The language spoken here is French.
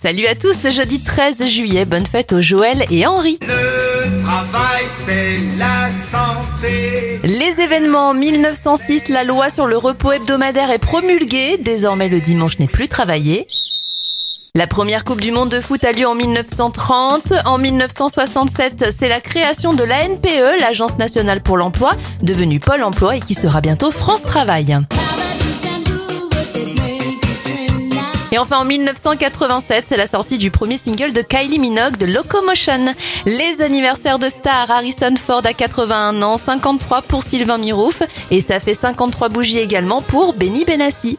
Salut à tous, jeudi 13 juillet, bonne fête aux Joël et Henri. Le travail, c'est la santé. Les événements 1906, la loi sur le repos hebdomadaire est promulguée, désormais le dimanche n'est plus travaillé. La première Coupe du Monde de foot a lieu en 1930. En 1967, c'est la création de l'ANPE, l'Agence nationale pour l'emploi, devenue Pôle emploi et qui sera bientôt France Travail. Et enfin en 1987, c'est la sortie du premier single de Kylie Minogue de Locomotion. Les anniversaires de stars, Harrison Ford à 81 ans, 53 pour Sylvain Mirouf et ça fait 53 bougies également pour Benny Benassi.